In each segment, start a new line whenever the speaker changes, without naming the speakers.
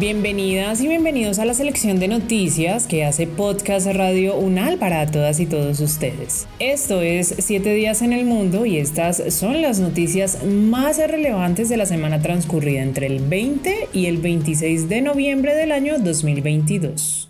Bienvenidas y bienvenidos a la selección de noticias que hace Podcast Radio Unal para todas y todos ustedes. Esto es 7 días en el mundo y estas son las noticias más relevantes de la semana transcurrida entre el 20 y el 26 de noviembre del año 2022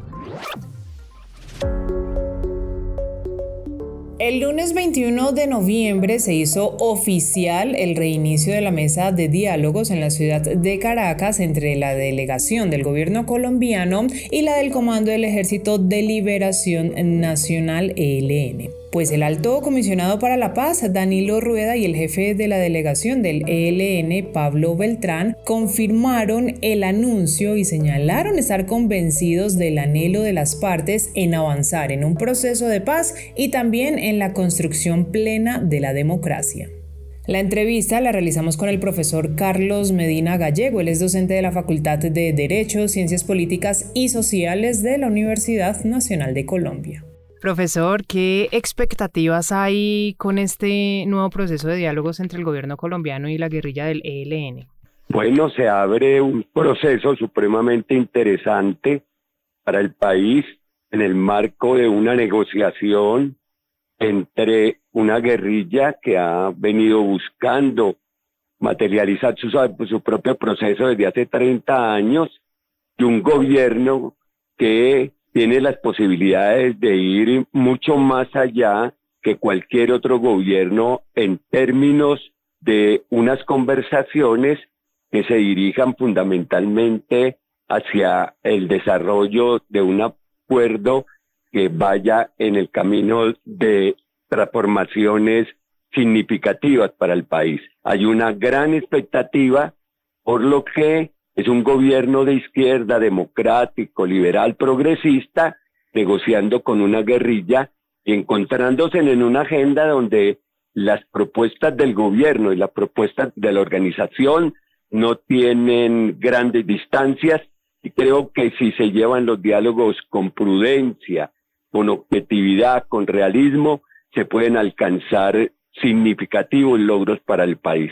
El lunes 21 de noviembre se hizo oficial el reinicio de la mesa de diálogos en la ciudad de Caracas entre la delegación del gobierno colombiano y la del Comando del Ejército de Liberación Nacional ELN pues el alto comisionado para la paz, Danilo Rueda, y el jefe de la delegación del ELN, Pablo Beltrán, confirmaron el anuncio y señalaron estar convencidos del anhelo de las partes en avanzar en un proceso de paz y también en la construcción plena de la democracia. La entrevista la realizamos con el profesor Carlos Medina Gallego. Él es docente de la Facultad de Derecho, Ciencias Políticas y Sociales de la Universidad Nacional de Colombia. Profesor, ¿qué expectativas hay con este nuevo proceso de diálogos entre el gobierno colombiano y la guerrilla del ELN?
Bueno, se abre un proceso supremamente interesante para el país en el marco de una negociación entre una guerrilla que ha venido buscando materializar su, su propio proceso desde hace 30 años y un gobierno que tiene las posibilidades de ir mucho más allá que cualquier otro gobierno en términos de unas conversaciones que se dirijan fundamentalmente hacia el desarrollo de un acuerdo que vaya en el camino de transformaciones significativas para el país. Hay una gran expectativa, por lo que es un gobierno de izquierda, democrático, liberal, progresista, negociando con una guerrilla y encontrándose en una agenda donde las propuestas del gobierno y las propuestas de la organización no tienen grandes distancias y creo que si se llevan los diálogos con prudencia, con objetividad, con realismo, se pueden alcanzar significativos logros para el país.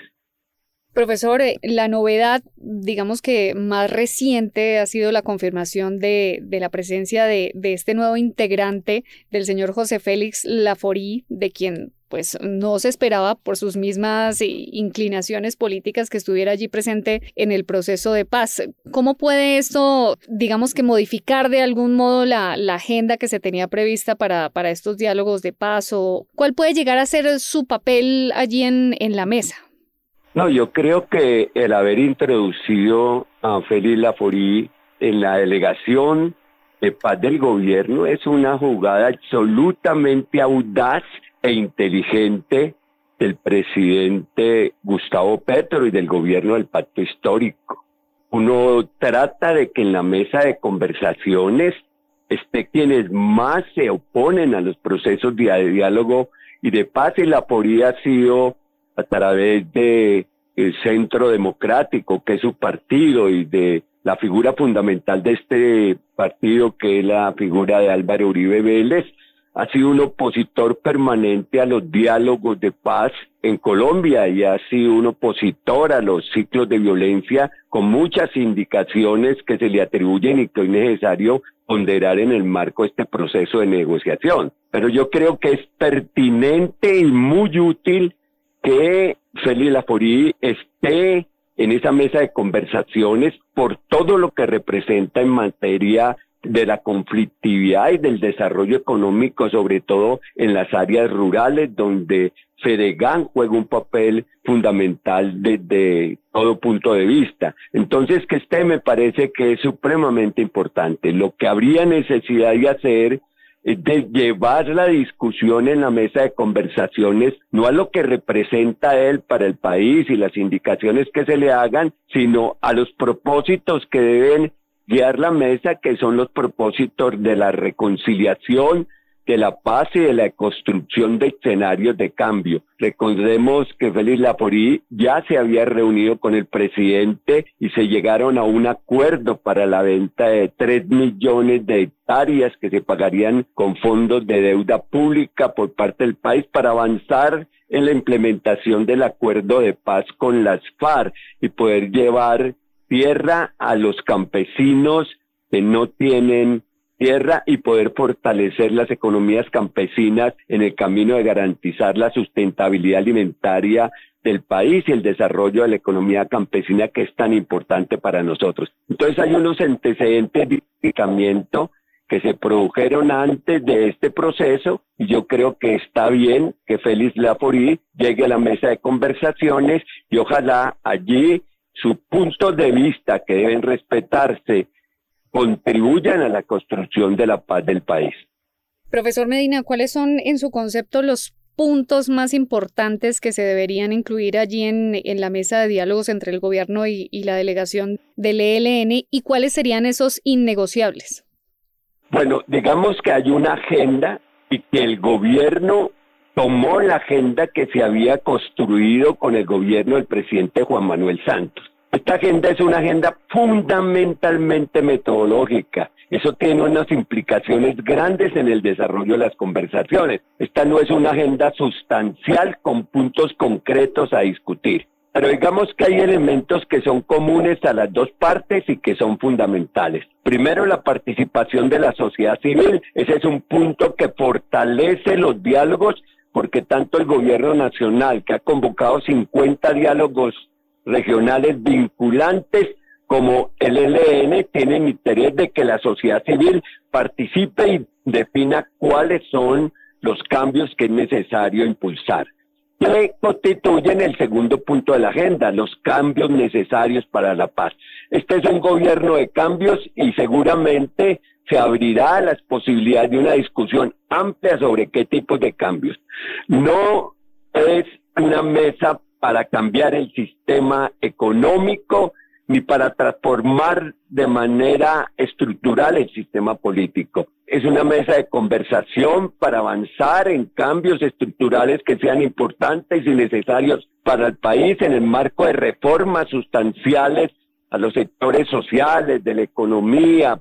Profesor, eh, la novedad, digamos que más reciente ha sido la confirmación de, la presencia de, este nuevo integrante del señor José Félix Laforí, de quien pues no se esperaba por sus mismas inclinaciones políticas que estuviera allí presente en el proceso de paz. ¿Cómo puede esto, digamos que modificar de algún modo la, agenda que se tenía prevista para, estos diálogos de paz o cuál puede llegar a ser su papel allí en la mesa?
No, yo creo que el haber introducido a Félix Laforí en la delegación de paz del gobierno es una jugada absolutamente audaz e inteligente del presidente Gustavo Petro y del gobierno del pacto histórico. Uno trata de que en la mesa de conversaciones esté quienes más se oponen a los procesos de diálogo y de paz y la ha sido a través de el Centro Democrático, que es su partido, y de la figura fundamental de este partido, que es la figura de Álvaro Uribe Vélez, ha sido un opositor permanente a los diálogos de paz en Colombia y ha sido un opositor a los ciclos de violencia con muchas indicaciones que se le atribuyen y que es necesario ponderar en el marco de este proceso de negociación. Pero yo creo que es pertinente y muy útil que Félix Laforí esté en esa mesa de conversaciones por todo lo que representa en materia de la conflictividad y del desarrollo económico, sobre todo en las áreas rurales, donde Fedegan juega un papel fundamental desde todo punto de vista. Entonces, que este me parece que es supremamente importante. Lo que habría necesidad de hacer de llevar la discusión en la mesa de conversaciones, no a lo que representa él para el país y las indicaciones que se le hagan, sino a los propósitos que deben guiar la mesa, que son los propósitos de la reconciliación, de la paz y de la construcción de escenarios de cambio. Recordemos que Félix Laforí ya se había reunido con el presidente y se llegaron a un acuerdo para la venta de tres millones de hectáreas que se pagarían con fondos de deuda pública por parte del país para avanzar en la implementación del acuerdo de paz con las FARC y poder llevar tierra a los campesinos que no tienen tierra y poder fortalecer las economías campesinas en el camino de garantizar la sustentabilidad alimentaria del país y el desarrollo de la economía campesina que es tan importante para nosotros. Entonces hay unos antecedentes de indicamiento que se produjeron antes de este proceso y yo creo que está bien que Félix Laforí llegue a la mesa de conversaciones y ojalá allí su punto de vista que deben respetarse contribuyan a la construcción de la paz del país.
Profesor Medina, ¿cuáles son en su concepto los puntos más importantes que se deberían incluir allí en, la mesa de diálogos entre el gobierno y, y la delegación del ELN y cuáles serían esos innegociables?
Bueno, digamos que hay una agenda y que el gobierno tomó la agenda que se había construido con el gobierno del presidente Juan Manuel Santos. Esta agenda es una agenda fundamentalmente metodológica. Eso tiene unas implicaciones grandes en el desarrollo de las conversaciones. Esta no es una agenda sustancial con puntos concretos a discutir. Pero digamos que hay elementos que son comunes a las dos partes y que son fundamentales. Primero, la participación de la sociedad civil. Ese es un punto que fortalece los diálogos porque tanto el gobierno nacional, que ha convocado 50 diálogos regionales vinculantes como el ELN tienen interés de que la sociedad civil participe y defina cuáles son los cambios que es necesario impulsar. Que constituyen el segundo punto de la agenda, los cambios necesarios para la paz. Este es un gobierno de cambios y seguramente se abrirá las posibilidades de una discusión amplia sobre qué tipos de cambios. No es una mesa para cambiar el sistema económico ni para transformar de manera estructural el sistema político. Es una mesa de conversación para avanzar en cambios estructurales que sean importantes y necesarios para el país en el marco de reformas sustanciales a los sectores sociales, de la economía,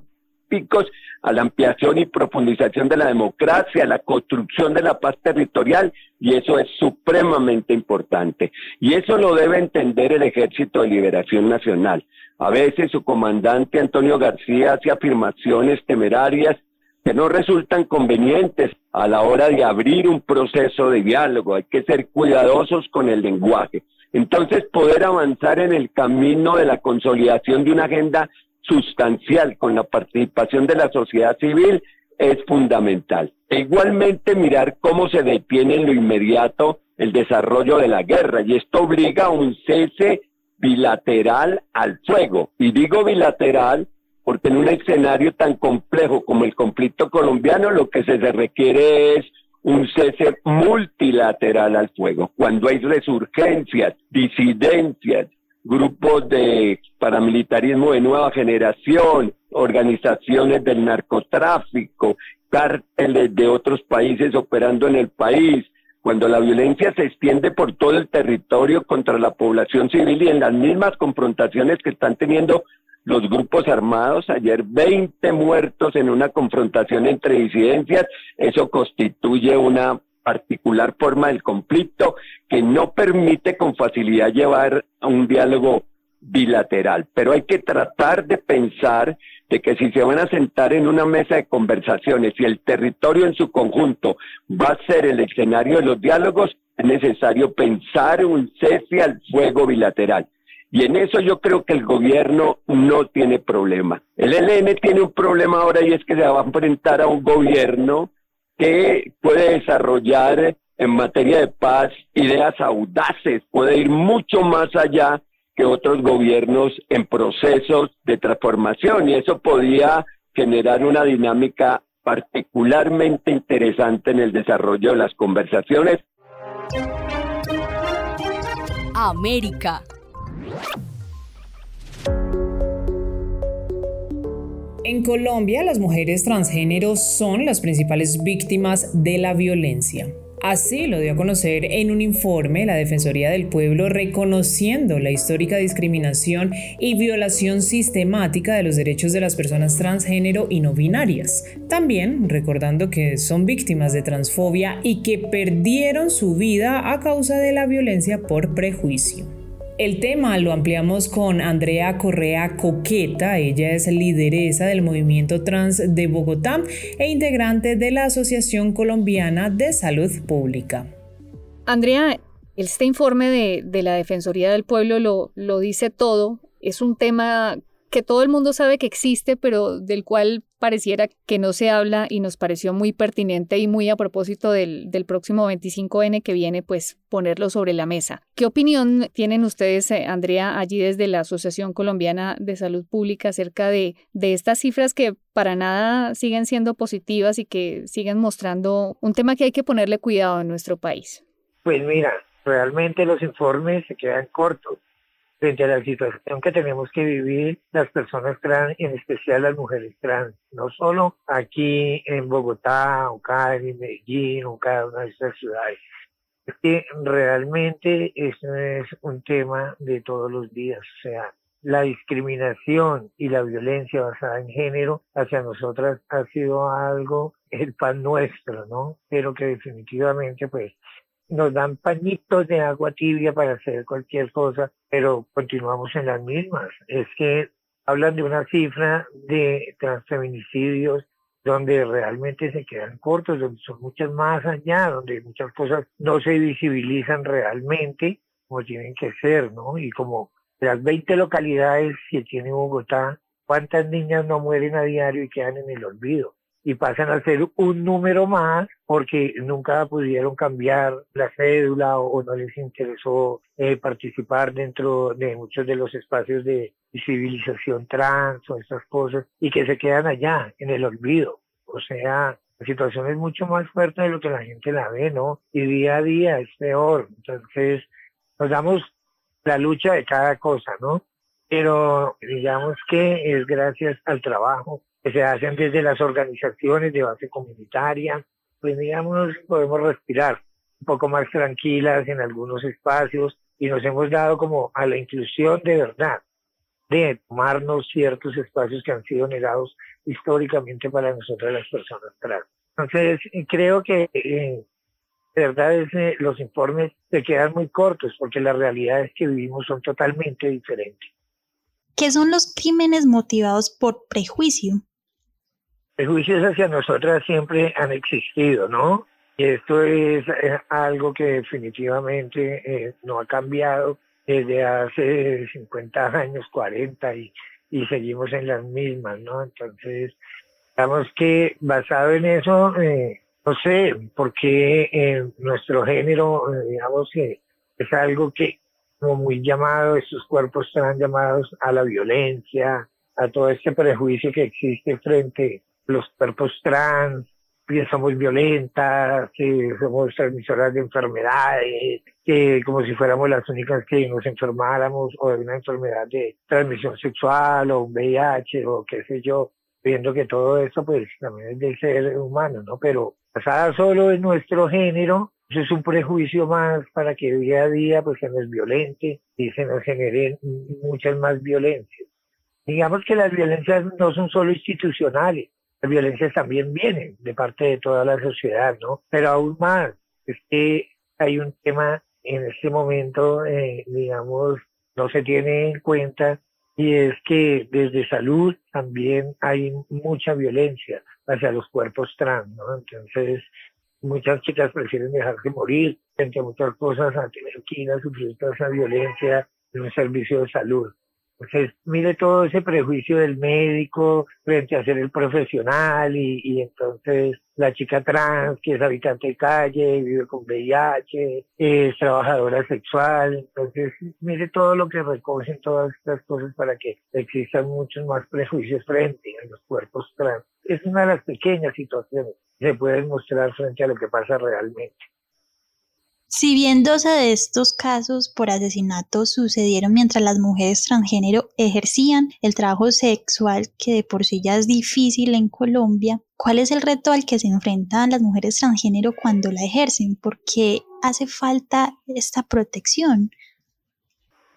a la ampliación y profundización de la democracia, a la construcción de la paz territorial, y eso es supremamente importante. Y eso lo debe entender el Ejército de Liberación Nacional. A veces su comandante Antonio García hace afirmaciones temerarias que no resultan convenientes a la hora de abrir un proceso de diálogo. Hay que ser cuidadosos con el lenguaje. Entonces, poder avanzar en el camino de la consolidación de una agenda sustancial con la participación de la sociedad civil es fundamental. E igualmente mirar cómo se detiene en lo inmediato el desarrollo de la guerra y esto obliga a un cese bilateral al fuego. Y digo bilateral porque en un escenario tan complejo como el conflicto colombiano lo que se requiere es un cese multilateral al fuego. Cuando hay resurgencias, disidencias, grupos de paramilitarismo de nueva generación, organizaciones del narcotráfico, cárteles de otros países operando en el país, cuando la violencia se extiende por todo el territorio contra la población civil y en las mismas confrontaciones que están teniendo los grupos armados. Ayer 20 muertos en una confrontación entre disidencias. Eso constituye una particular forma del conflicto que no permite con facilidad llevar a un diálogo bilateral. Pero hay que tratar de pensar de que si se van a sentar en una mesa de conversaciones y el territorio en su conjunto va a ser el escenario de los diálogos, es necesario pensar un cese al fuego bilateral. Y en eso yo creo que el gobierno no tiene problema. El ELN tiene un problema ahora y es que se va a enfrentar a un gobierno que puede desarrollar en materia de paz ideas audaces, puede ir mucho más allá que otros gobiernos en procesos de transformación y eso podría generar una dinámica particularmente interesante en el desarrollo de las conversaciones.
América.
En Colombia, las mujeres transgénero son las principales víctimas de la violencia. Así lo dio a conocer en un informe la Defensoría del Pueblo reconociendo la histórica discriminación y violación sistemática de los derechos de las personas transgénero y no binarias. También recordando que son víctimas de transfobia y que perdieron su vida a causa de la violencia por prejuicio. El tema lo ampliamos con Andrea Correa Coqueta, ella es lideresa del movimiento trans de Bogotá e integrante de la Asociación Colombiana de Salud Pública.
Andrea, este informe de, la Defensoría del Pueblo lo, lo dice todo, es un tema que todo el mundo sabe que existe, pero del cual pareciera que no se habla y nos pareció muy pertinente y muy a propósito del, próximo 25N que viene, pues ponerlo sobre la mesa. ¿Qué opinión tienen ustedes, eh, Andrea, allí desde la Asociación Colombiana de Salud Pública acerca de, de estas cifras que para nada siguen siendo positivas y que siguen mostrando un tema que hay que ponerle cuidado en nuestro país?
Pues mira, realmente los informes se quedan cortos frente a la situación que tenemos que vivir las personas trans en especial las mujeres trans, no solo aquí en Bogotá o Cali, Medellín o cada una de estas ciudades. Es que realmente eso es un tema de todos los días, o sea, la discriminación y la violencia basada en género hacia nosotras ha sido algo, el pan nuestro, ¿no? Pero que definitivamente pues nos dan pañitos de agua tibia para hacer cualquier cosa, pero continuamos en las mismas. Es que hablan de una cifra de transfeminicidios donde realmente se quedan cortos, donde son muchas más allá, donde muchas cosas no se visibilizan realmente como tienen que ser, ¿no? Y como las 20 localidades que tiene Bogotá, ¿cuántas niñas no mueren a diario y quedan en el olvido? Y pasan a ser un número más porque nunca pudieron cambiar la cédula o, no les interesó eh, participar dentro de muchos de los espacios de civilización trans o estas cosas y que se quedan allá en el olvido. O sea, la situación es mucho más fuerte de lo que la gente la ve, ¿no? Y día a día es peor. Entonces, nos damos la lucha de cada cosa, ¿no? Pero digamos que es gracias al trabajo se hacen desde las organizaciones de base comunitaria, pues digamos, podemos respirar un poco más tranquilas en algunos espacios y nos hemos dado como a la inclusión de verdad, de tomarnos ciertos espacios que han sido negados históricamente para nosotras las personas trans. Entonces, creo que eh, de verdad es, eh, los informes se quedan muy cortos porque las realidades que vivimos son totalmente diferentes.
¿Qué son los crímenes motivados por prejuicio?
Prejuicios hacia nosotras siempre han existido, ¿no? Y esto es, algo que definitivamente eh, no ha cambiado desde hace 50 años, 40 y, y seguimos en las mismas, ¿no? Entonces, digamos que basado en eso, eh, no sé, porque eh, nuestro género, digamos que es algo que como muy llamado, estos cuerpos están llamados a la violencia, a todo este prejuicio que existe frente los cuerpos trans, que somos violentas, que somos transmisoras de enfermedades, que como si fuéramos las únicas que nos enfermáramos o de una enfermedad de transmisión sexual o un VIH o qué sé yo, viendo que todo eso pues también es del ser humano, ¿no? Pero basada solo en nuestro género, eso es un prejuicio más para que día a día pues se nos violente y se nos generen muchas más violencias. Digamos que las violencias no son solo institucionales, las violencias también vienen de parte de toda la sociedad, ¿no? Pero aún más, es que hay un tema en este momento, eh, digamos, no se tiene en cuenta y es que desde salud también hay mucha violencia hacia los cuerpos trans, ¿no? Entonces, muchas chicas prefieren dejarse morir a muchas cosas a tener que ir a sufrir toda esa violencia en un servicio de salud. Entonces, mire todo ese prejuicio del médico frente a ser el profesional y, y, entonces la chica trans que es habitante de calle, vive con VIH, es trabajadora sexual. Entonces, mire todo lo que recogen todas estas cosas para que existan muchos más prejuicios frente a los cuerpos trans. Es una de las pequeñas situaciones que se pueden mostrar frente a lo que pasa realmente.
Si bien 12 de estos casos por asesinato sucedieron mientras las mujeres transgénero ejercían el trabajo sexual que de por sí ya es difícil en Colombia, ¿cuál es el reto al que se enfrentan las mujeres transgénero cuando la ejercen? ¿Por qué hace falta esta protección?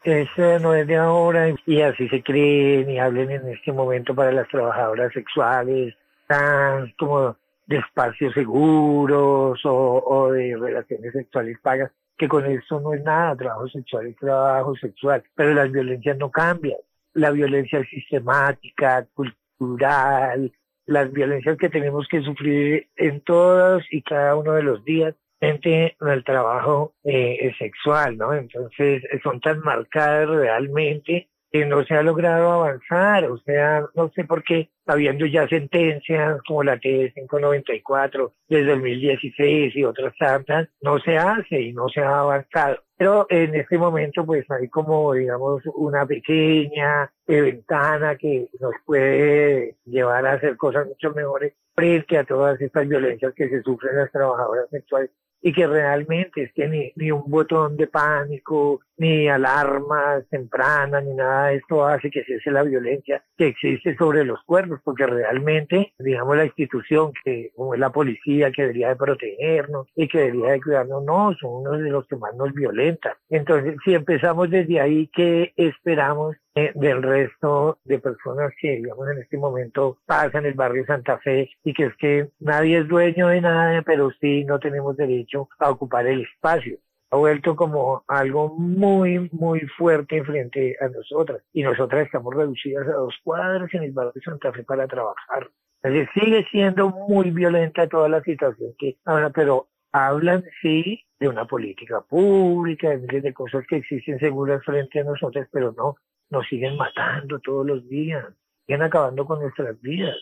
Eso no es de ahora y así se creen y hablen en este momento para las trabajadoras sexuales, tan como de espacios seguros o, de relaciones sexuales pagas, que con eso no es nada, trabajo sexual es trabajo sexual, pero las violencias no cambian. La violencia sistemática, cultural, las violencias que tenemos que sufrir en todos y cada uno de los días frente al trabajo eh, sexual, ¿no? Entonces son tan marcadas realmente que no se ha logrado avanzar, o sea, no sé por qué, habiendo ya sentencias como la T594 desde 2016 y otras tantas, no se hace y no se ha avanzado. Pero en este momento pues hay como, digamos, una pequeña ventana que nos puede llevar a hacer cosas mucho mejores frente a todas estas violencias que se sufren las trabajadoras sexuales y que realmente es que ni, ni un botón de pánico, ni alarmas tempranas, ni nada de esto hace que cese la violencia que existe sobre los cuerpos, porque realmente, digamos, la institución que, como es la policía, que debería de protegernos y que debería de cuidarnos, no, son uno de los que más nos violentan. Entonces, si empezamos desde ahí, ¿qué esperamos eh, del resto de personas que, digamos, en este momento pasan el barrio Santa Fe y que es que nadie es dueño de nada, pero sí no tenemos derecho a ocupar el espacio? ha vuelto como algo muy, muy fuerte frente a nosotras. Y nosotras estamos reducidas a dos cuadras en el barrio de Santa Fe para trabajar. Entonces sigue siendo muy violenta toda la situación que ahora, pero hablan sí de una política pública, de cosas que existen seguras frente a nosotras, pero no, nos siguen matando todos los días, siguen acabando con nuestras vidas.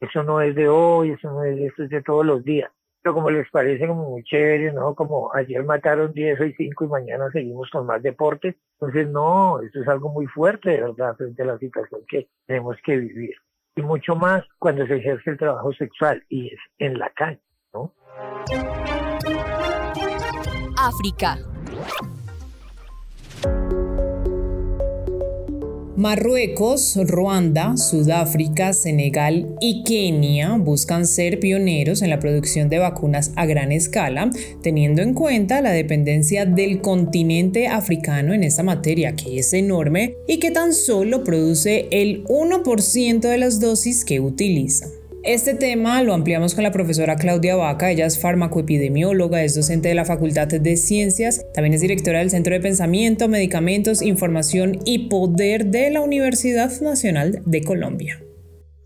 Eso no es de hoy, eso no es de eso, es de todos los días pero como les parece como muy chévere, ¿no? Como ayer mataron 10 hoy 5 y mañana seguimos con más deportes. Entonces, no, esto es algo muy fuerte, de verdad, frente a la situación que tenemos que vivir. Y mucho más cuando se ejerce el trabajo sexual y es en la calle, ¿no?
África.
Marruecos, Ruanda, Sudáfrica, Senegal y Kenia buscan ser pioneros en la producción de vacunas a gran escala, teniendo en cuenta la dependencia del continente africano en esta materia, que es enorme y que tan solo produce el 1% de las dosis que utiliza. Este tema lo ampliamos con la profesora Claudia Vaca, ella es farmacoepidemióloga, es docente de la Facultad de Ciencias, también es directora del Centro de Pensamiento, Medicamentos, Información y Poder de la Universidad Nacional de Colombia.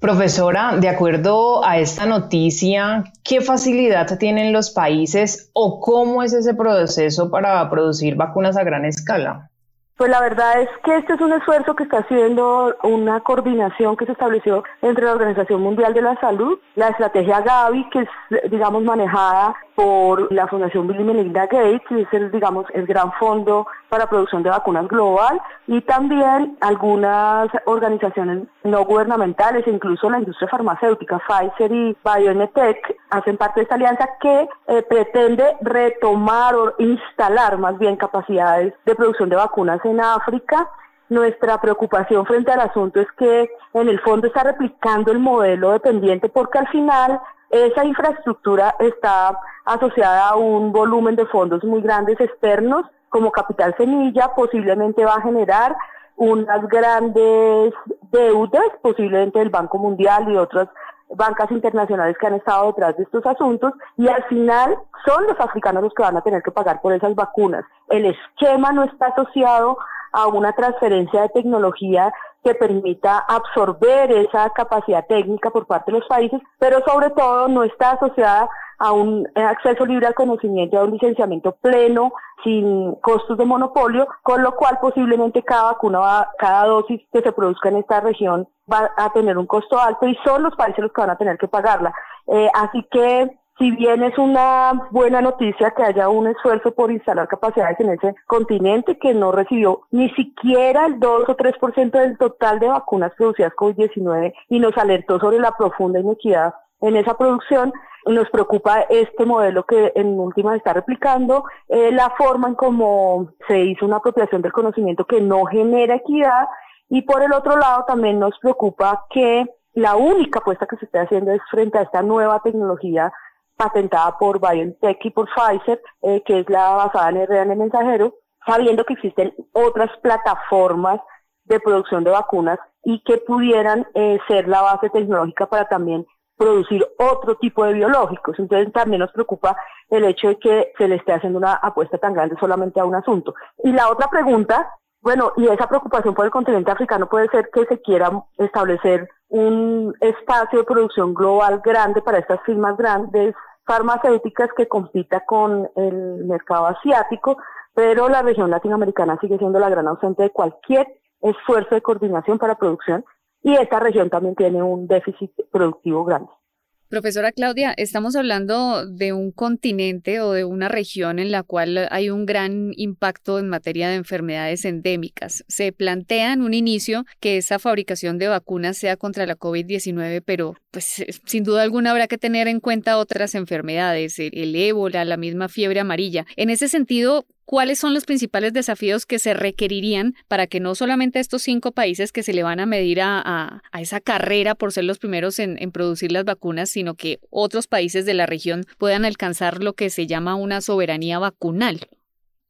Profesora, de acuerdo a esta noticia, ¿qué facilidad tienen los países o cómo es ese proceso para producir vacunas a gran escala?
Pues la verdad es que este es un esfuerzo que está haciendo una coordinación que se estableció entre la Organización Mundial de la Salud, la estrategia Gavi, que es, digamos, manejada por la Fundación Bill y Melinda Gates, que es el, digamos, el gran fondo para producción de vacunas global, y también algunas organizaciones no gubernamentales, incluso la industria farmacéutica, Pfizer y BioNTech, hacen parte de esta alianza que eh, pretende retomar o instalar más bien capacidades de producción de vacunas en África. Nuestra preocupación frente al asunto es que en el fondo está replicando el modelo dependiente porque al final esa infraestructura está asociada a un volumen de fondos muy grandes externos como capital semilla, posiblemente va a generar unas grandes deudas, posiblemente del Banco Mundial y otras bancas internacionales que han estado detrás de estos asuntos y al final son los africanos los que van a tener que pagar por esas vacunas. El esquema no está asociado a una transferencia de tecnología que permita absorber esa capacidad técnica por parte de los países, pero sobre todo no está asociada a un acceso libre al conocimiento, a un licenciamiento pleno, sin costos de monopolio, con lo cual posiblemente cada vacuna, cada dosis que se produzca en esta región va a tener un costo alto y son los países los que van a tener que pagarla. Eh, así que si bien es una buena noticia que haya un esfuerzo por instalar capacidades en ese continente que no recibió ni siquiera el 2 o 3% del total de vacunas producidas COVID-19 y nos alertó sobre la profunda inequidad en esa producción, nos preocupa este modelo que en última está replicando, eh, la forma en cómo se hizo una apropiación del conocimiento que no genera equidad y por el otro lado también nos preocupa que la única apuesta que se está haciendo es frente a esta nueva tecnología patentada por BioNTech y por Pfizer, eh, que es la basada en RNA mensajero, sabiendo que existen otras plataformas de producción de vacunas y que pudieran eh, ser la base tecnológica para también producir otro tipo de biológicos. Entonces también nos preocupa el hecho de que se le esté haciendo una apuesta tan grande solamente a un asunto. Y la otra pregunta, bueno, y esa preocupación por el continente africano puede ser que se quiera establecer un espacio de producción global grande para estas firmas grandes farmacéuticas que compita con el mercado asiático, pero la región latinoamericana sigue siendo la gran ausente de cualquier esfuerzo de coordinación para producción y esta región también tiene un déficit productivo grande.
Profesora Claudia, estamos hablando de un continente o de una región en la cual hay un gran impacto en materia de enfermedades endémicas. Se plantea en un inicio que esa fabricación de vacunas sea contra la COVID-19, pero pues sin duda alguna habrá que tener en cuenta otras enfermedades, el ébola, la misma fiebre amarilla. En ese sentido, ¿Cuáles son los principales desafíos que se requerirían para que no solamente estos cinco países que se le van a medir a, esa carrera por ser los primeros en, producir las vacunas, sino que otros países de la región puedan alcanzar lo que se llama una soberanía vacunal?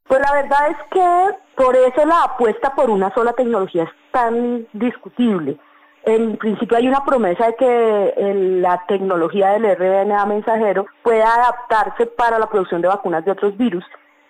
Pues la verdad es que por eso la apuesta por una sola tecnología es tan discutible. En principio hay una promesa de que la tecnología del RNA mensajero pueda adaptarse para la producción de vacunas de otros virus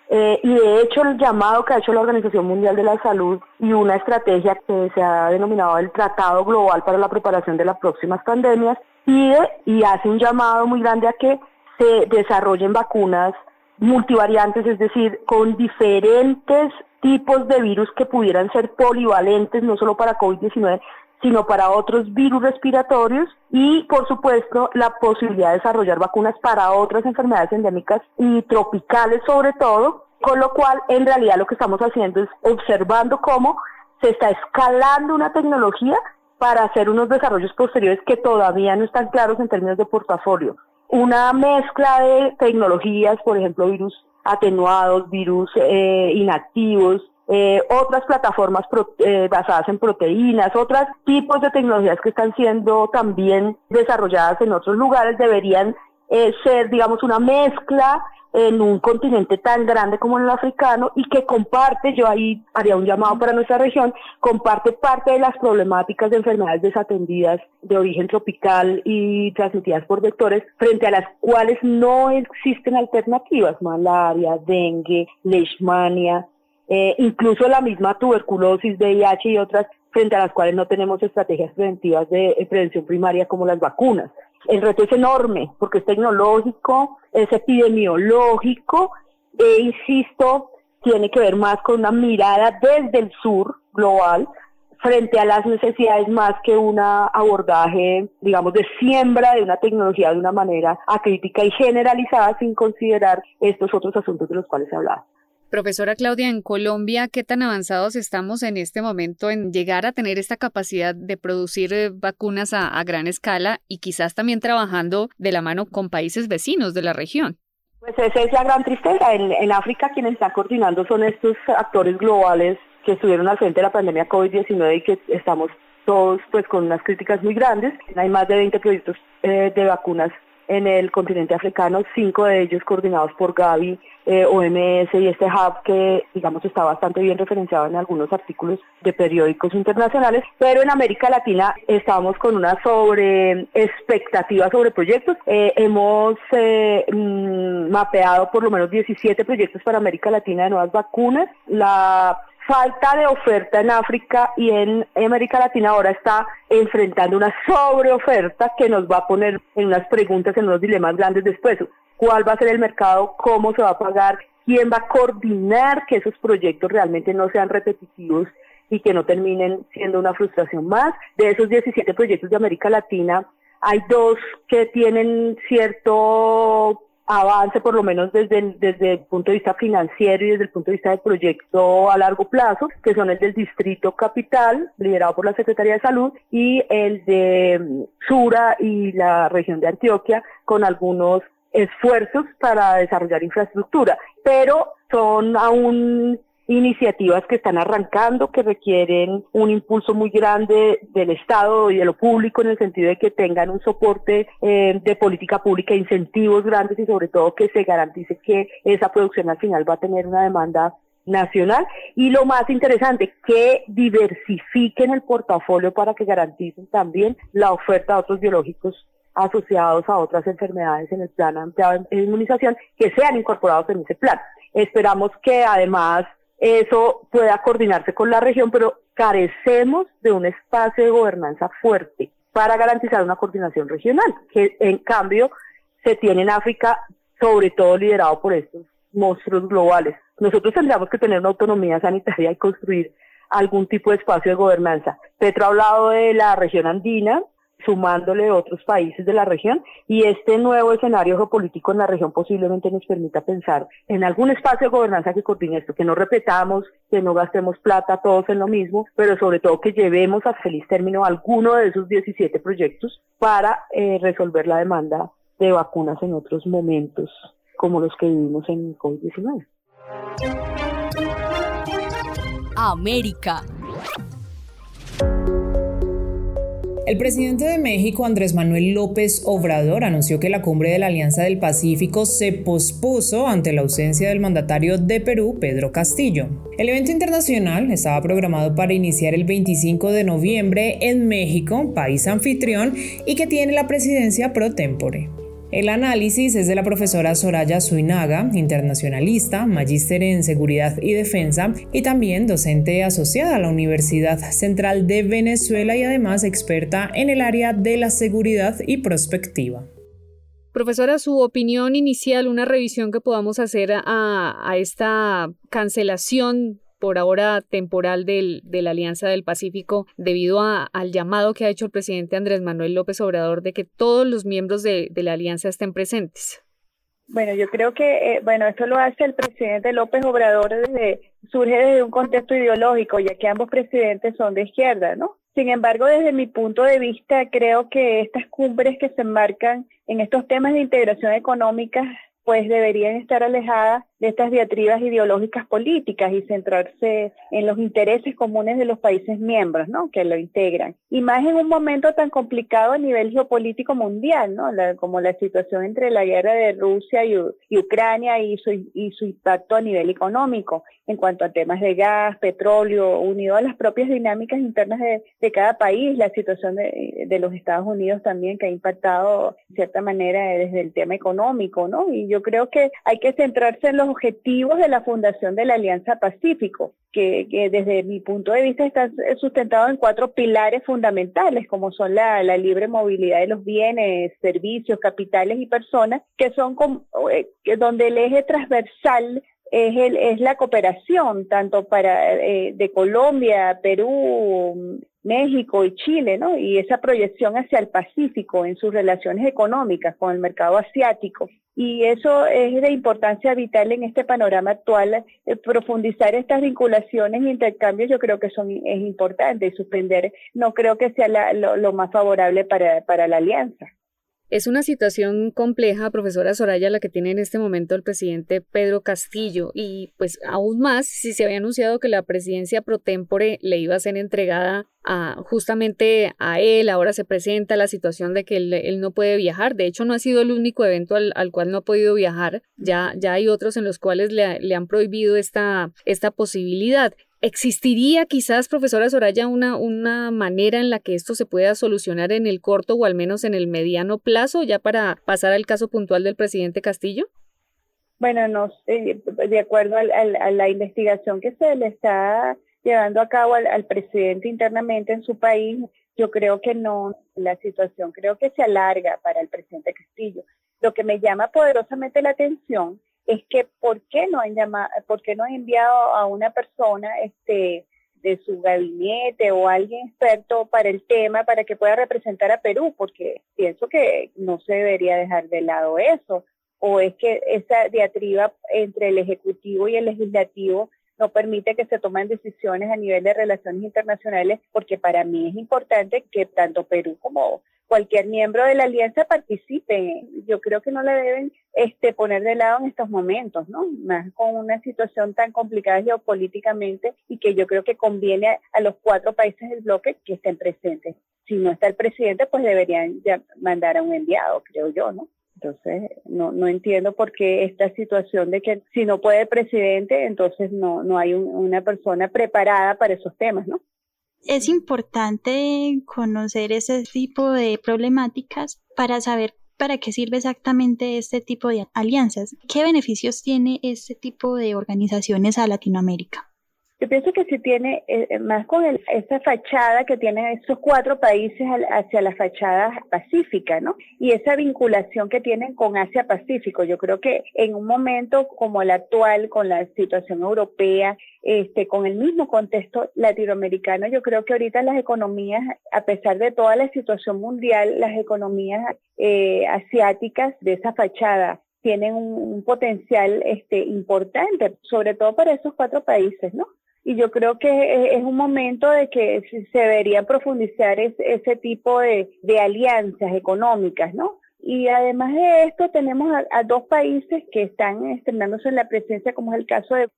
eh, y de hecho el llamado que ha hecho la Organización Mundial de la Salud y una estrategia que se ha denominado el Tratado Global para la Preparación de las Próximas Pandemias pide y hace un llamado muy grande a que se desarrollen vacunas multivariantes, es decir, con diferentes tipos de virus que pudieran ser polivalentes, no solo para COVID-19, sino para otros virus respiratorios y, por supuesto, la posibilidad de desarrollar vacunas para otras enfermedades endémicas y tropicales sobre todo, con lo cual en realidad lo que estamos haciendo es observando cómo se está escalando una tecnología para hacer unos desarrollos posteriores que todavía no están claros en términos de portafolio. Una mezcla de tecnologías, por ejemplo, virus atenuados, virus eh, inactivos, eh, otras plataformas eh, basadas en proteínas, otros tipos de tecnologías que están siendo también desarrolladas en otros lugares deberían eh, ser, digamos, una mezcla en un continente tan grande como el africano y que comparte, yo ahí haría un llamado para nuestra región, comparte parte de las problemáticas de enfermedades desatendidas de origen tropical y transmitidas por vectores, frente a las cuales no existen alternativas, malaria, dengue, leishmania, eh, incluso la misma tuberculosis, VIH y otras frente a las cuales no tenemos estrategias preventivas de eh, prevención primaria como las vacunas. El reto es enorme porque es tecnológico, es epidemiológico e, insisto, tiene que ver más con una mirada desde el sur global frente a las necesidades más que un abordaje, digamos, de siembra de una tecnología de una manera acrítica y generalizada sin considerar estos otros asuntos de los cuales hablaba.
Profesora Claudia, en Colombia, ¿qué tan avanzados estamos en este momento en llegar a tener esta capacidad de producir eh, vacunas a, gran escala y quizás también trabajando de la mano con países vecinos de la región?
Pues esa es la gran tristeza. En, África quienes están coordinando son estos actores globales que estuvieron al frente de la pandemia COVID-19 y que estamos todos pues con unas críticas muy grandes. Hay más de 20 proyectos eh, de vacunas en el continente africano, cinco de ellos coordinados por Gavi, eh, OMS y este hub que, digamos, está bastante bien referenciado en algunos artículos de periódicos internacionales, pero en América Latina estamos con una sobre expectativa sobre proyectos. Eh, hemos eh, mm, mapeado por lo menos 17 proyectos para América Latina de nuevas vacunas. La falta de oferta en África y en América Latina ahora está enfrentando una sobreoferta que nos va a poner en unas preguntas, en unos dilemas grandes después. ¿Cuál va a ser el mercado? ¿Cómo se va a pagar? ¿Quién va a coordinar que esos proyectos realmente no sean repetitivos y que no terminen siendo una frustración más? De esos 17 proyectos de América Latina, hay dos que tienen cierto avance, por lo menos desde el, desde el punto de vista financiero y desde el punto de vista del proyecto a largo plazo, que son el del Distrito Capital, liderado por la Secretaría de Salud, y el de mm, Sura y la región de Antioquia, con algunos esfuerzos para desarrollar infraestructura, pero son aún iniciativas que están arrancando, que requieren un impulso muy grande del Estado y de lo público en el sentido de que tengan un soporte eh, de política pública, incentivos grandes y sobre todo que se garantice que esa producción al final va a tener una demanda nacional y lo más interesante, que diversifiquen el portafolio para que garanticen también la oferta de otros biológicos asociados a otras enfermedades en el plan ampliado de inmunización que sean incorporados en ese plan. Esperamos que además eso pueda coordinarse con la región, pero carecemos de un espacio de gobernanza fuerte para garantizar una coordinación regional, que en cambio se tiene en África, sobre todo liderado por estos monstruos globales. Nosotros tendríamos que tener una autonomía sanitaria y construir algún tipo de espacio de gobernanza. Petro ha hablado de la región andina, sumándole otros países de la región y este nuevo escenario geopolítico en la región posiblemente nos permita pensar en algún espacio de gobernanza que coordine esto, que no repetamos, que no gastemos plata todos en lo mismo, pero sobre todo que llevemos a feliz término alguno de esos 17 proyectos para eh, resolver la demanda de vacunas en otros momentos como los que vivimos en COVID-19.
América.
El presidente de México, Andrés Manuel López Obrador, anunció que la cumbre de la Alianza del Pacífico se pospuso ante la ausencia del mandatario de Perú, Pedro Castillo. El evento internacional estaba programado para iniciar el 25 de noviembre en México, país anfitrión, y que tiene la presidencia pro tempore. El análisis es de la profesora Soraya Suinaga, internacionalista, magíster en seguridad y defensa y también docente asociada a la Universidad Central de Venezuela y además experta en el área de la seguridad y prospectiva.
Profesora, su opinión inicial, una revisión que podamos hacer a, a esta cancelación por ahora temporal del, de la Alianza del Pacífico debido al llamado que ha hecho el presidente Andrés Manuel López Obrador de que todos los miembros de, de la alianza estén presentes.
Bueno, yo creo que, eh, bueno, esto lo hace el presidente López Obrador desde, surge desde un contexto ideológico, ya que ambos presidentes son de izquierda, ¿no? Sin embargo, desde mi punto de vista, creo que estas cumbres que se enmarcan en estos temas de integración económica, pues deberían estar alejadas de estas diatribas ideológicas políticas y centrarse en los intereses comunes de los países miembros, ¿no? Que lo integran. Y más en un momento tan complicado a nivel geopolítico mundial, ¿no? como la situación entre la guerra de Rusia y, Ucrania y su, y su impacto a nivel económico en cuanto a temas de gas, petróleo, unido a las propias dinámicas internas de, de cada país, la situación de, de, los Estados Unidos también que ha impactado de cierta manera desde el tema económico, ¿no? Y yo creo que hay que centrarse en los objetivos de la Fundación de la Alianza Pacífico, que, desde mi punto de vista está sustentado en cuatro pilares fundamentales, como son la, libre movilidad de los bienes, servicios, capitales y personas, que son eh, donde el eje transversal es, el, es la cooperación, tanto para eh, de Colombia, Perú, México y Chile, ¿no? Y esa proyección hacia el Pacífico en sus relaciones económicas con el mercado asiático. Y eso es de importancia vital en este panorama actual. Eh, profundizar estas vinculaciones e intercambios yo creo que son, es importante y suspender no creo que sea lo, más favorable para, para la alianza.
Es una situación compleja, profesora Soraya, la que tiene en este momento el presidente Pedro Castillo. Y pues aún más si se había anunciado que la presidencia pro tempore le iba a ser entregada a, justamente a él, ahora se presenta la situación de que él, no puede viajar, de hecho no ha sido el único evento al, cual no ha podido viajar, ya, ya hay otros en los cuales le, le han prohibido esta, esta posibilidad. ¿Existiría quizás, profesora Soraya, una, una manera en la que esto se pueda solucionar en el corto o al menos en el mediano plazo, ya para pasar al caso puntual del presidente Castillo?
Bueno, no, de acuerdo a, la investigación que se le está llevando a cabo al, presidente internamente en su país, yo creo que no, la situación creo que se alarga para el presidente Castillo. Lo que me llama poderosamente la atención es que ¿por qué no han llamado, por qué no han enviado a una persona este de su gabinete o alguien experto para el tema para que pueda representar a Perú? Porque pienso que no se debería dejar de lado eso. O es que esa diatriba entre el Ejecutivo y el Legislativo no permite que se tomen decisiones a nivel de relaciones internacionales, porque para mí es importante que tanto Perú como cualquier miembro de la alianza participe. Yo creo que no la deben este, poner de lado en estos momentos, ¿no? Más con una situación tan complicada geopolíticamente y que yo creo que conviene a, los cuatro países del bloque que estén presentes. Si no está el presidente, pues deberían ya mandar a un enviado, creo yo, ¿no? Entonces, no, no entiendo por qué esta situación de que si no puede el presidente, entonces no, no hay una persona preparada para esos temas, ¿no?
Es importante conocer ese tipo de problemáticas para saber para qué sirve exactamente este tipo de alianzas. ¿Qué beneficios tiene este tipo de organizaciones a Latinoamérica?
Yo pienso que si tiene eh, eh, más con esa fachada que tienen estos cuatro países hacia la fachada pacífica, ¿no? Y esa vinculación que tienen con Asia-Pacífico. Yo creo que en un momento como el actual, con la situación europea, este, con el mismo contexto latinoamericano, yo creo que ahorita las economías, a pesar de toda la situación mundial, las economías eh, asiáticas de esa fachada tienen un, potencial este, importante, sobre todo para esos cuatro países, ¿no? Y yo creo que es un momento de que se debería profundizar ese tipo de, alianzas económicas, ¿no? Y además de esto, tenemos a, dos países que están estrenándose en la presencia, como es el caso de,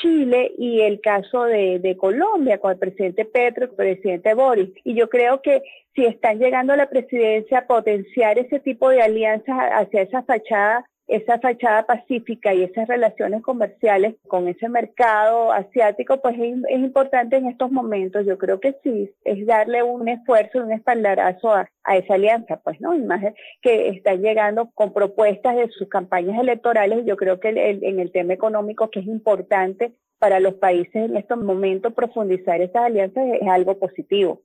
Chile y el caso de, Colombia, con el presidente Petro y el presidente Boris. Y yo creo que si están llegando a la presidencia potenciar ese tipo de alianzas hacia esa fachada esa fachada pacífica y esas relaciones comerciales con ese mercado asiático, pues es, importante en estos momentos. Yo creo que sí, es darle un esfuerzo, un espaldarazo a, esa alianza, pues, ¿no? Imagen que están llegando con propuestas de sus campañas electorales. Yo creo que en el tema económico, que es importante para los países en estos momentos, profundizar esas alianzas es algo positivo.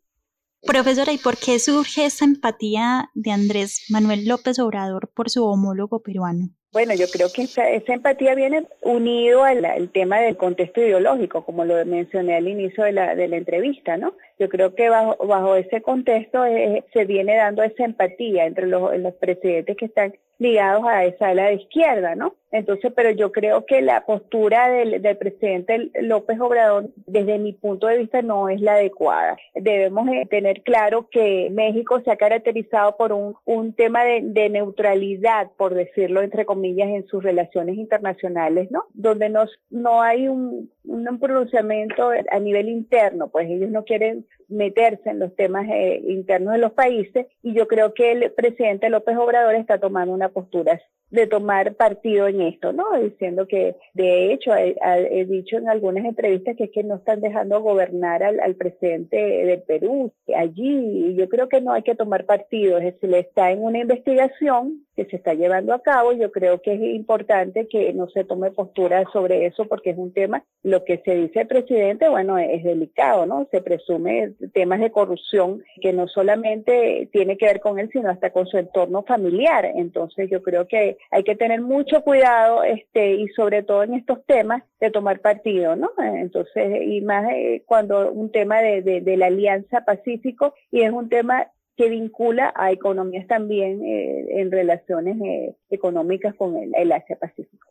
Profesora, ¿y por qué surge esta empatía de Andrés Manuel López Obrador por su homólogo peruano?
Bueno, yo creo que esa, empatía viene unido al, tema del contexto ideológico, como lo mencioné al inicio de la, de la entrevista, ¿no? Yo creo que bajo, bajo ese contexto eh, se viene dando esa empatía entre los, los presidentes que están ligados a esa ala de izquierda, ¿no? Entonces, pero yo creo que la postura del, del, presidente López Obrador, desde mi punto de vista, no es la adecuada. Debemos eh, tener claro que México se ha caracterizado por un, un tema de, de, neutralidad, por decirlo entre comillas, en sus relaciones internacionales, ¿no? Donde no, no hay un, un pronunciamiento a nivel interno, pues ellos no quieren meterse en los temas eh, internos de los países y yo creo que el presidente López Obrador está tomando una postura de tomar partido en esto, ¿no? Diciendo que, de hecho, he, dicho en algunas entrevistas que es que no están dejando gobernar al, presidente del Perú allí. Yo creo que no hay que tomar partido, es decir, está en una investigación que se está llevando a cabo. Yo creo que es importante que no se tome postura sobre eso porque es un tema, lo que se dice el presidente, bueno, es delicado, ¿no? Se presume temas de corrupción que no solamente tiene que ver con él, sino hasta con su entorno familiar. Entonces yo creo que hay que tener mucho cuidado este y sobre todo en estos temas de tomar partido, ¿no? Entonces, y más eh, cuando un tema de, de, la Alianza Pacífico y es un tema que vincula a economías también eh, en relaciones eh, económicas con el, el Asia Pacífico.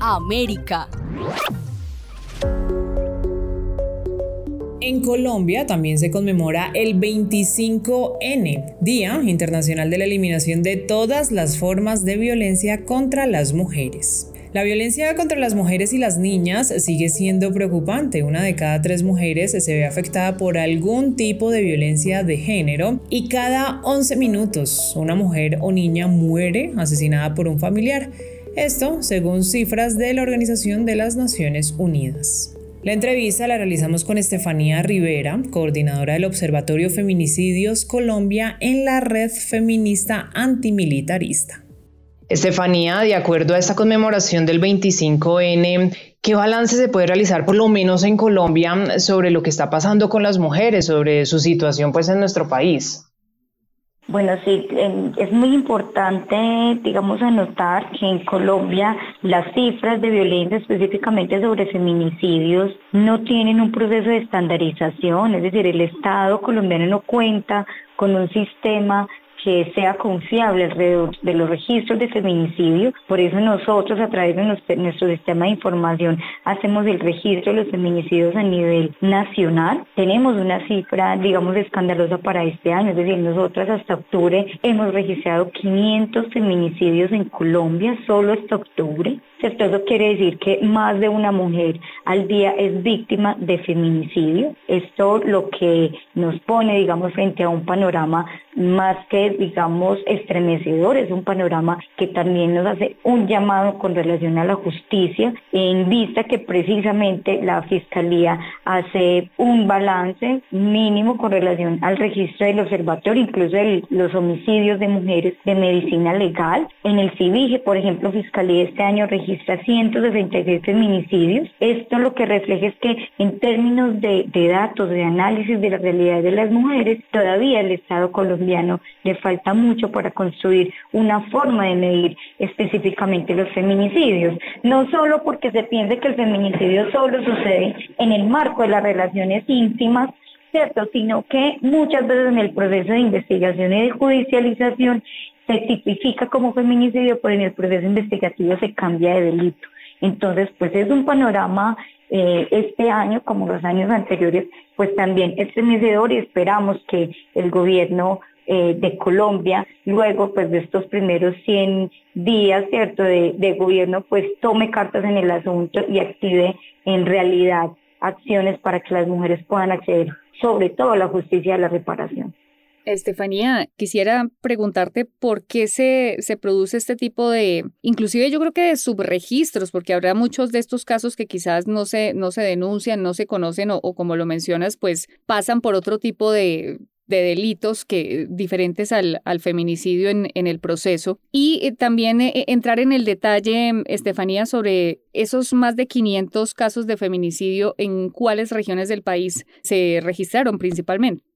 América.
En Colombia también se conmemora el 25N, Día Internacional de la Eliminación de todas las formas de violencia contra las mujeres. La violencia contra las mujeres y las niñas sigue siendo preocupante. Una de cada tres mujeres se ve afectada por algún tipo de violencia de género y cada 11 minutos una mujer o niña muere asesinada por un familiar. Esto según cifras de la Organización de las Naciones Unidas. La entrevista la realizamos con Estefanía Rivera, coordinadora del Observatorio Feminicidios Colombia en la red feminista antimilitarista. Estefanía, de acuerdo a esta conmemoración del 25N, ¿qué balance se puede realizar por lo menos en Colombia sobre lo que está pasando con las mujeres, sobre su situación pues en nuestro país?
Bueno, sí, es muy importante, digamos, anotar que en Colombia las cifras de violencia, específicamente sobre feminicidios, no tienen un proceso de estandarización, es decir, el Estado colombiano no cuenta con un sistema que sea confiable alrededor de los registros de feminicidio. Por eso nosotros a través de nuestro, sistema de información hacemos el registro de los feminicidios a nivel nacional. Tenemos una cifra, digamos, escandalosa para este año, es decir, nosotras hasta octubre hemos registrado 500 feminicidios en Colombia, solo hasta octubre. ¿Cierto? Eso quiere decir que más de una mujer al día es víctima de feminicidio. Esto lo que nos pone, digamos, frente a un panorama más que, digamos, estremecedor, es un panorama que también nos hace un llamado con relación a la justicia, en vista que precisamente la Fiscalía hace un balance mínimo con relación al registro del observatorio, incluso de los homicidios de mujeres de medicina legal. En el CIVIGE, por ejemplo, Fiscalía este año registra 166 feminicidios. Esto lo que refleja es que en términos de, de datos, de análisis de la realidad de las mujeres, todavía el Estado colombiano le falta mucho para construir una forma de medir específicamente los feminicidios. No solo porque se piense que el feminicidio solo sucede en el marco de las relaciones íntimas, ¿cierto? Sino que muchas veces en el proceso de investigación y de judicialización se tipifica como feminicidio, pero en el proceso investigativo se cambia de delito. Entonces, pues es un panorama eh, este año, como los años anteriores, pues también estremecedor y esperamos que el gobierno eh, de Colombia, luego pues de estos primeros 100 días, ¿cierto?, de, de gobierno, pues tome cartas en el asunto y active en realidad acciones para que las mujeres puedan acceder sobre todo a la justicia y a la reparación.
Estefanía, quisiera preguntarte por qué se, se, produce este tipo de, inclusive yo creo que de subregistros, porque habrá muchos de estos casos que quizás no se, no se denuncian, no se conocen o, como lo mencionas, pues pasan por otro tipo de, de delitos que, diferentes al, al feminicidio en, en, el proceso. Y eh, también eh, entrar en el detalle, Estefanía, sobre esos más de 500 casos de feminicidio, en cuáles regiones del país se registraron principalmente.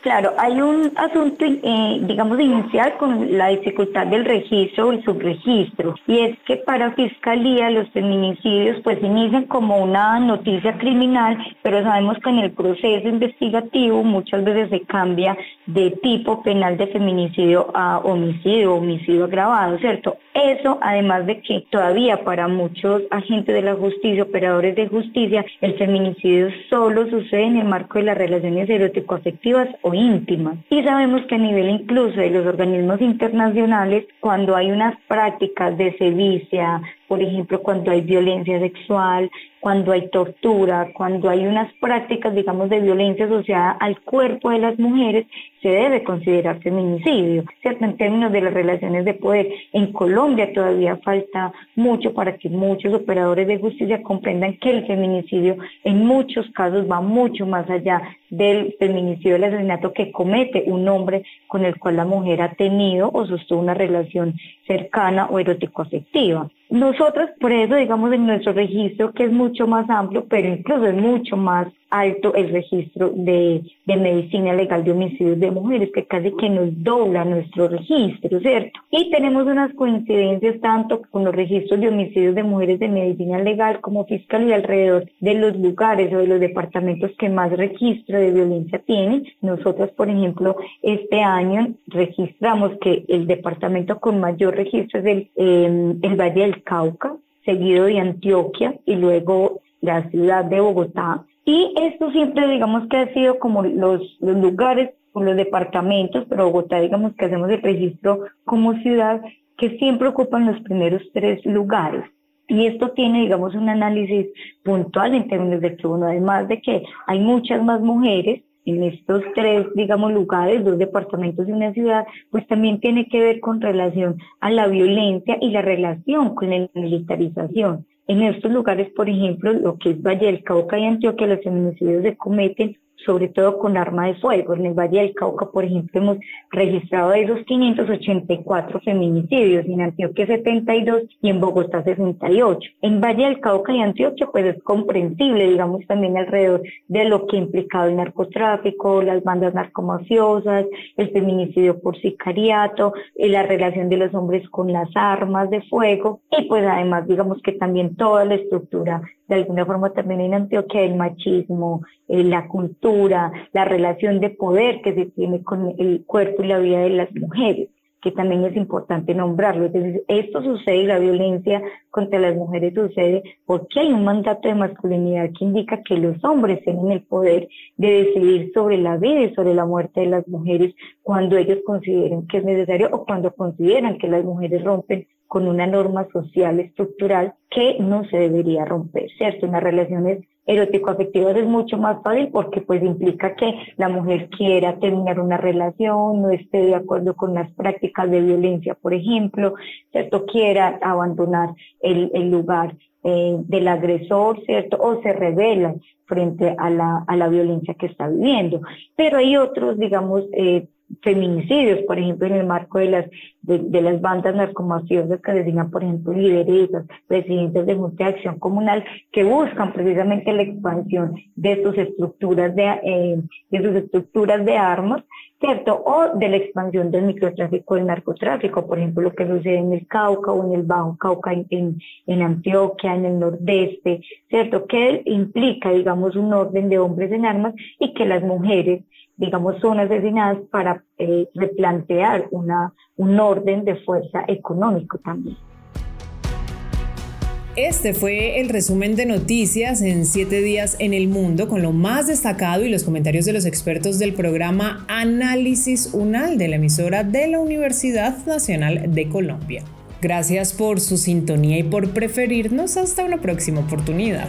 Claro, hay un asunto, eh, digamos, inicial con la dificultad del registro o el subregistro, y es que para Fiscalía los feminicidios pues inician como una noticia criminal, pero sabemos que en el proceso investigativo muchas veces se cambia de tipo penal de feminicidio a homicidio, homicidio agravado, ¿cierto? Eso, además de que todavía para muchos agentes de la justicia, operadores de justicia, el feminicidio solo sucede en el marco de las relaciones erótico-afectivas íntimas. Y sabemos que a nivel incluso de los organismos internacionales, cuando hay unas prácticas de sevicia, por ejemplo, cuando hay violencia sexual, cuando hay tortura, cuando hay unas prácticas, digamos, de violencia asociada al cuerpo de las mujeres, se debe considerar feminicidio, ¿cierto? En términos de las relaciones de poder. En Colombia todavía falta mucho para que muchos operadores de justicia comprendan que el feminicidio en muchos casos va mucho más allá del feminicidio, del asesinato que comete un hombre con el cual la mujer ha tenido o sostuvo una relación cercana o erótico-afectiva. Nosotros, por eso, digamos, en nuestro registro, que es mucho más amplio, pero incluso es mucho más alto el registro de, de, medicina legal de homicidios de mujeres, que casi que nos dobla nuestro registro, ¿cierto? Y tenemos unas coincidencias tanto con los registros de homicidios de mujeres de medicina legal como fiscalía alrededor de los lugares o de los departamentos que más registro de violencia tienen. Nosotros, por ejemplo, este año registramos que el departamento con mayor registro es el, eh, el Valle del Cauca, seguido de Antioquia y luego la ciudad de Bogotá Y esto siempre, digamos que ha sido como los, los lugares o los departamentos, pero Bogotá, digamos que hacemos el registro como ciudad, que siempre ocupan los primeros tres lugares. Y esto tiene, digamos, un análisis puntual en términos de que, uno, además de que hay muchas más mujeres en estos tres, digamos, lugares, dos departamentos y una ciudad, pues también tiene que ver con relación a la violencia y la relación con la militarización. En estos lugares, por ejemplo, lo que es Valle del Cauca y Antioquia, los feminicidios se cometen sobre todo con arma de fuego. En el Valle del Cauca, por ejemplo, hemos registrado esos 584 feminicidios, en Antioquia 72 y en Bogotá 68. En Valle del Cauca y Antioquia, pues es comprensible, digamos, también alrededor de lo que ha implicado el narcotráfico, las bandas narcomafiosas, el feminicidio por sicariato, eh, la relación de los hombres con las armas de fuego y pues además, digamos que también toda la estructura de alguna forma también en Antioquia el machismo, eh, la cultura, la relación de poder que se tiene con el cuerpo y la vida de las mujeres que también es importante nombrarlo. Entonces, esto sucede, la violencia contra las mujeres sucede porque hay un mandato de masculinidad que indica que los hombres tienen el poder de decidir sobre la vida y sobre la muerte de las mujeres cuando ellos consideren que es necesario o cuando consideran que las mujeres rompen con una norma social estructural que no se debería romper, ¿cierto? En las relaciones erótico-afectivas es mucho más fácil porque pues implica que la mujer quiera terminar una relación, no esté de acuerdo con las prácticas de violencia, por ejemplo, ¿cierto? Quiera abandonar el, el lugar eh, del agresor, ¿cierto? O se revela frente a la, a la violencia que está viviendo. Pero hay otros, digamos, eh, feminicidios, por ejemplo, en el marco de las, de, las bandas narcomafiosas que designan, por ejemplo, lideresas, presidentes de Junta Acción Comunal, que buscan precisamente la expansión de sus estructuras de, eh, estructuras de armas, ¿cierto? O de la expansión del microtráfico, del narcotráfico, por ejemplo, lo que sucede en el Cauca o en el Bajo Cauca, en, en Antioquia, en el Nordeste, ¿cierto? Que implica, digamos, un orden de hombres en armas y que las mujeres digamos, son asesinadas para eh, replantear una, un orden de fuerza económico también.
Este fue el resumen de noticias en siete días en el mundo con lo más destacado y los comentarios de los expertos del programa Análisis UNAL de la emisora de la Universidad Nacional de Colombia. Gracias por su sintonía y por preferirnos. Hasta una próxima oportunidad.